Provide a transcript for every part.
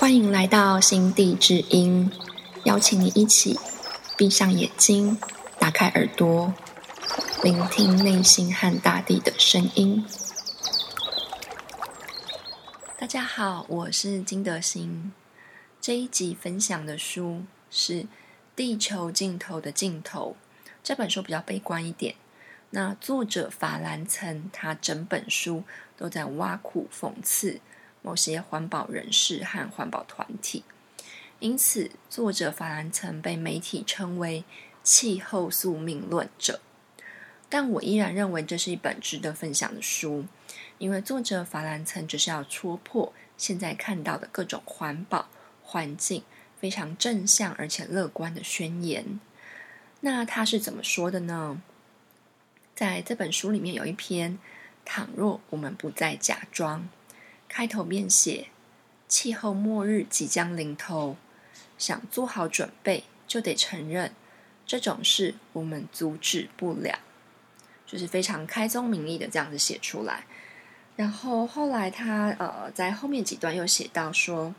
欢迎来到心地之音，邀请你一起闭上眼睛，打开耳朵，聆听内心和大地的声音。大家好，我是金德心。这一集分享的书是《地球尽头的尽头》，这本书比较悲观一点。那作者法兰岑，他整本书都在挖苦讽刺。某些环保人士和环保团体，因此作者法兰曾被媒体称为“气候宿命论者”。但我依然认为这是一本值得分享的书，因为作者法兰曾只是要戳破现在看到的各种环保、环境非常正向而且乐观的宣言。那他是怎么说的呢？在这本书里面有一篇：“倘若我们不再假装。”开头便写：“气候末日即将临头，想做好准备，就得承认这种事我们阻止不了。”就是非常开宗明义的这样子写出来。然后后来他呃在后面几段又写到说：“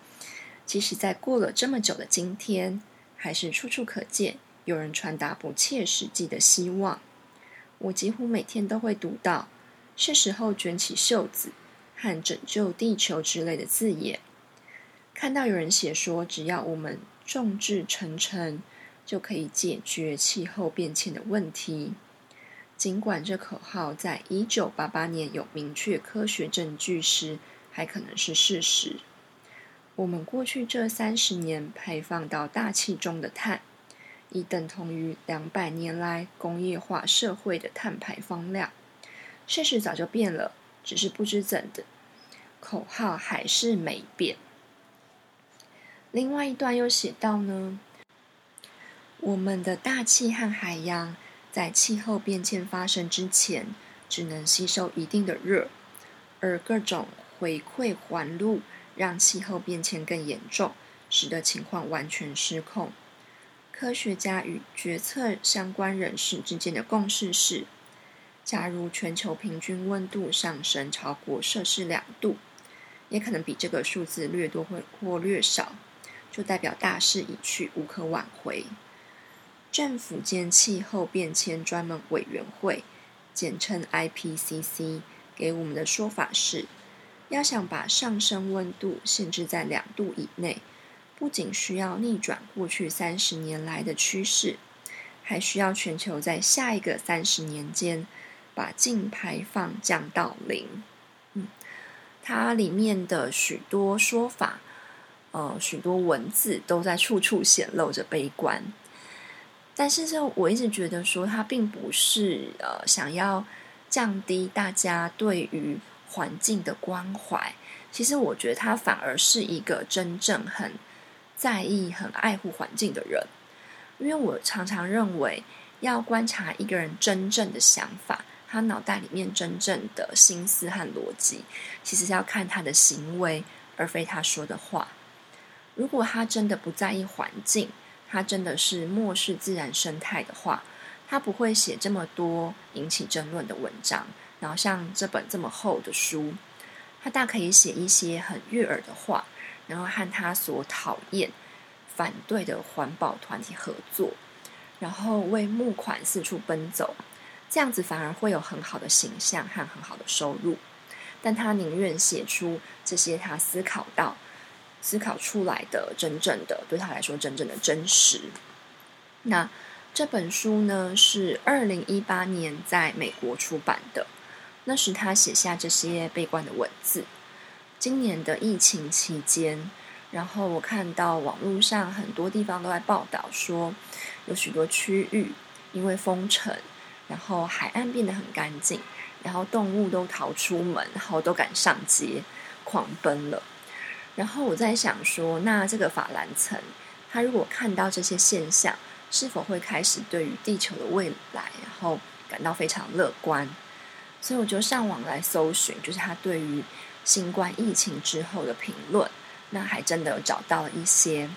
即使在过了这么久的今天，还是处处可见有人传达不切实际的希望。我几乎每天都会读到，是时候卷起袖子。”和拯救地球之类的字眼，看到有人写说，只要我们众志成城，就可以解决气候变迁的问题。尽管这口号在一九八八年有明确科学证据时，还可能是事实。我们过去这三十年排放到大气中的碳，已等同于两百年来工业化社会的碳排放量。事实早就变了。只是不知怎的，口号还是没变。另外一段又写到呢，我们的大气和海洋在气候变迁发生之前，只能吸收一定的热，而各种回馈环路让气候变迁更严重，使得情况完全失控。科学家与决策相关人士之间的共识是。假如全球平均温度上升超过摄氏两度，也可能比这个数字略多或或略少，就代表大势已去，无可挽回。政府间气候变迁专门委员会，简称 IPCC，给我们的说法是：要想把上升温度限制在两度以内，不仅需要逆转过去三十年来的趋势，还需要全球在下一个三十年间。把净排放降到零，嗯，它里面的许多说法，呃，许多文字都在处处显露着悲观。但是，这我一直觉得说，它并不是呃想要降低大家对于环境的关怀。其实，我觉得他反而是一个真正很在意、很爱护环境的人。因为我常常认为，要观察一个人真正的想法。他脑袋里面真正的心思和逻辑，其实是要看他的行为，而非他说的话。如果他真的不在意环境，他真的是漠视自然生态的话，他不会写这么多引起争论的文章。然后像这本这么厚的书，他大可以写一些很悦耳的话，然后和他所讨厌、反对的环保团体合作，然后为募款四处奔走。这样子反而会有很好的形象和很好的收入，但他宁愿写出这些他思考到、思考出来的真正的对他来说真正的真实。那这本书呢是二零一八年在美国出版的，那时他写下这些悲观的文字。今年的疫情期间，然后我看到网络上很多地方都在报道说，有许多区域因为封城。然后海岸变得很干净，然后动物都逃出门，然后都敢上街狂奔了。然后我在想说，那这个法兰层他如果看到这些现象，是否会开始对于地球的未来，然后感到非常乐观？所以我就上网来搜寻，就是他对于新冠疫情之后的评论，那还真的有找到了一些。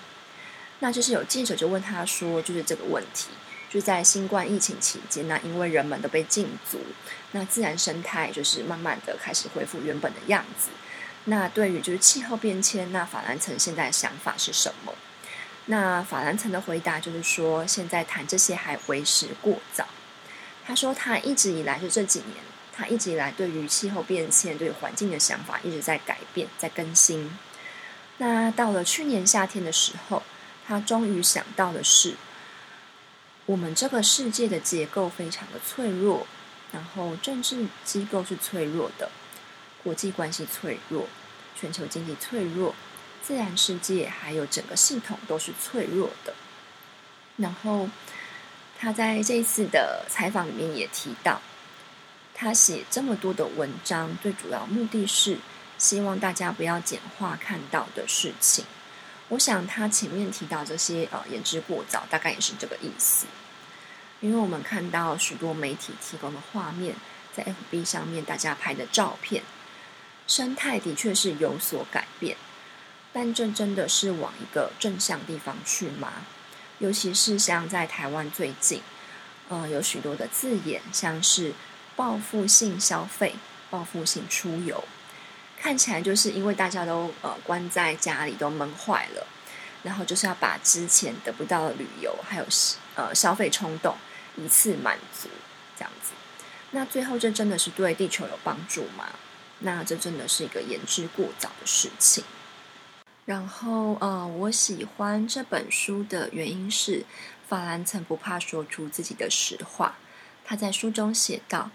那就是有记者就问他说，就是这个问题。就在新冠疫情期间，那因为人们都被禁足，那自然生态就是慢慢的开始恢复原本的样子。那对于就是气候变迁，那法兰岑现在的想法是什么？那法兰岑的回答就是说，现在谈这些还为时过早。他说，他一直以来就这几年，他一直以来对于气候变迁、对于环境的想法一直在改变、在更新。那到了去年夏天的时候，他终于想到的是，我们这个世界的结构非常的脆弱，然后政治机构是脆弱的，国际关系脆弱，全球经济脆弱。自然世界还有整个系统都是脆弱的。然后他在这一次的采访里面也提到，他写这么多的文章，最主要目的是希望大家不要简化看到的事情。我想他前面提到这些呃言之过早，大概也是这个意思。因为我们看到许多媒体提供的画面，在 FB 上面大家拍的照片，生态的确是有所改变。但这真的是往一个正向地方去吗？尤其是像在台湾最近，呃，有许多的字眼，像是报复性消费、报复性出游，看起来就是因为大家都呃关在家里都闷坏了，然后就是要把之前得不到的旅游还有呃消费冲动一次满足，这样子。那最后这真的是对地球有帮助吗？那这真的是一个言之过早的事情。然后，呃，我喜欢这本书的原因是，法兰曾不怕说出自己的实话。他在书中写道：，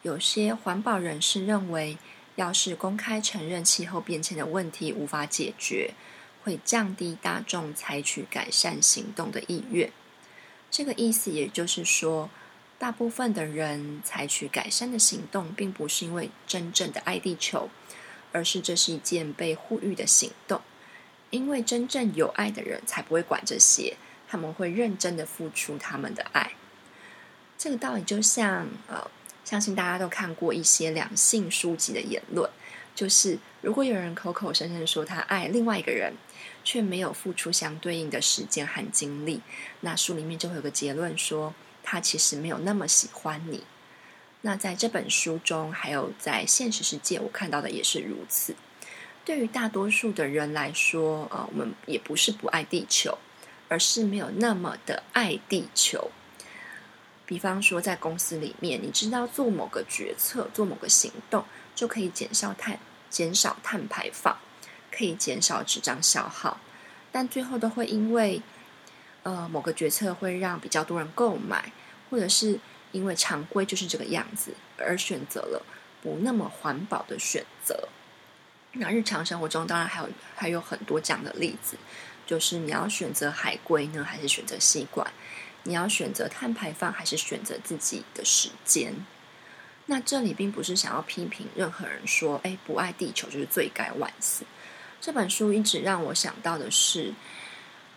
有些环保人士认为，要是公开承认气候变迁的问题无法解决，会降低大众采取改善行动的意愿。这个意思也就是说，大部分的人采取改善的行动，并不是因为真正的爱地球，而是这是一件被呼吁的行动。因为真正有爱的人才不会管这些，他们会认真的付出他们的爱。这个道理就像呃，相信大家都看过一些两性书籍的言论，就是如果有人口口声声说他爱另外一个人，却没有付出相对应的时间和精力，那书里面就会有个结论说他其实没有那么喜欢你。那在这本书中，还有在现实世界，我看到的也是如此。对于大多数的人来说，呃，我们也不是不爱地球，而是没有那么的爱地球。比方说，在公司里面，你知道做某个决策、做某个行动，就可以减少碳、减少碳排放，可以减少纸张消耗，但最后都会因为，呃，某个决策会让比较多人购买，或者是因为常规就是这个样子，而选择了不那么环保的选择。那日常生活中，当然还有还有很多这样的例子，就是你要选择海龟呢，还是选择吸管？你要选择碳排放，还是选择自己的时间？那这里并不是想要批评任何人说，哎，不爱地球就是罪该万死。这本书一直让我想到的是，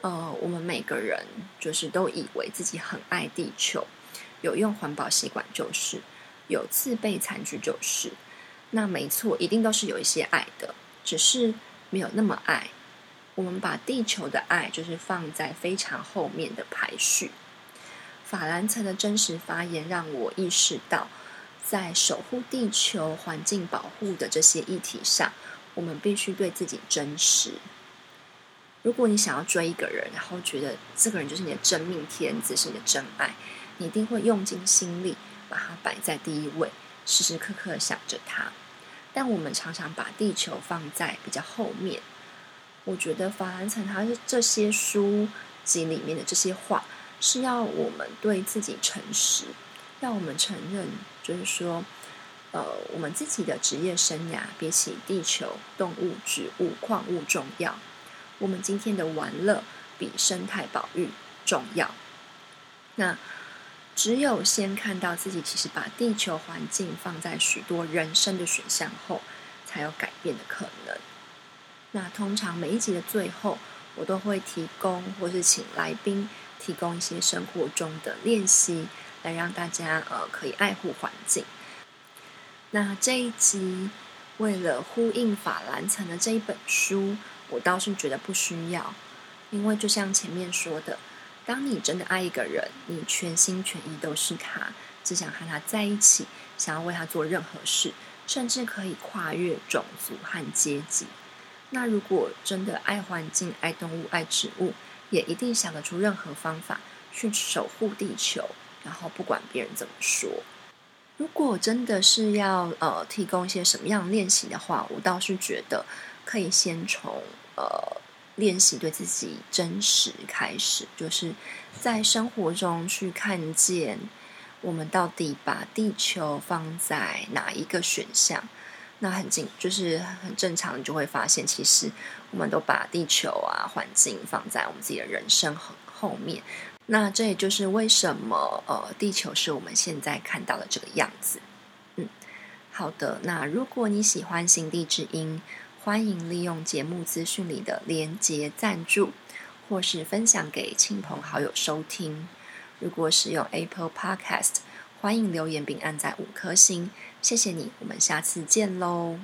呃，我们每个人就是都以为自己很爱地球，有用环保吸管就是，有自备餐具就是。那没错，一定都是有一些爱的，只是没有那么爱。我们把地球的爱就是放在非常后面的排序。法兰岑的真实发言让我意识到，在守护地球、环境保护的这些议题上，我们必须对自己真实。如果你想要追一个人，然后觉得这个人就是你的真命天子，是你的真爱，你一定会用尽心力把他摆在第一位。时时刻刻想着他，但我们常常把地球放在比较后面。我觉得法兰岑他这些书籍里面的这些话，是要我们对自己诚实，要我们承认，就是说，呃，我们自己的职业生涯比起地球、动物、植物、矿物重要。我们今天的玩乐比生态保育重要。那。只有先看到自己其实把地球环境放在许多人生的选项后，才有改变的可能。那通常每一集的最后，我都会提供或是请来宾提供一些生活中的练习，来让大家呃可以爱护环境。那这一集为了呼应法兰岑的这一本书，我倒是觉得不需要，因为就像前面说的。当你真的爱一个人，你全心全意都是他，只想和他在一起，想要为他做任何事，甚至可以跨越种族和阶级。那如果真的爱环境、爱动物、爱植物，也一定想得出任何方法去守护地球，然后不管别人怎么说。如果真的是要呃提供一些什么样练习的话，我倒是觉得可以先从呃练习对自己真实开始，就是在生活中去看见我们到底把地球放在哪一个选项。那很正，就是很正常，你就会发现，其实我们都把地球啊环境放在我们自己的人生很后面。那这也就是为什么呃，地球是我们现在看到的这个样子。嗯，好的。那如果你喜欢心地之音，欢迎利用节目资讯里的连接赞助，或是分享给亲朋好友收听。如果使用 Apple Podcast，欢迎留言并按在五颗星。谢谢你，我们下次见喽。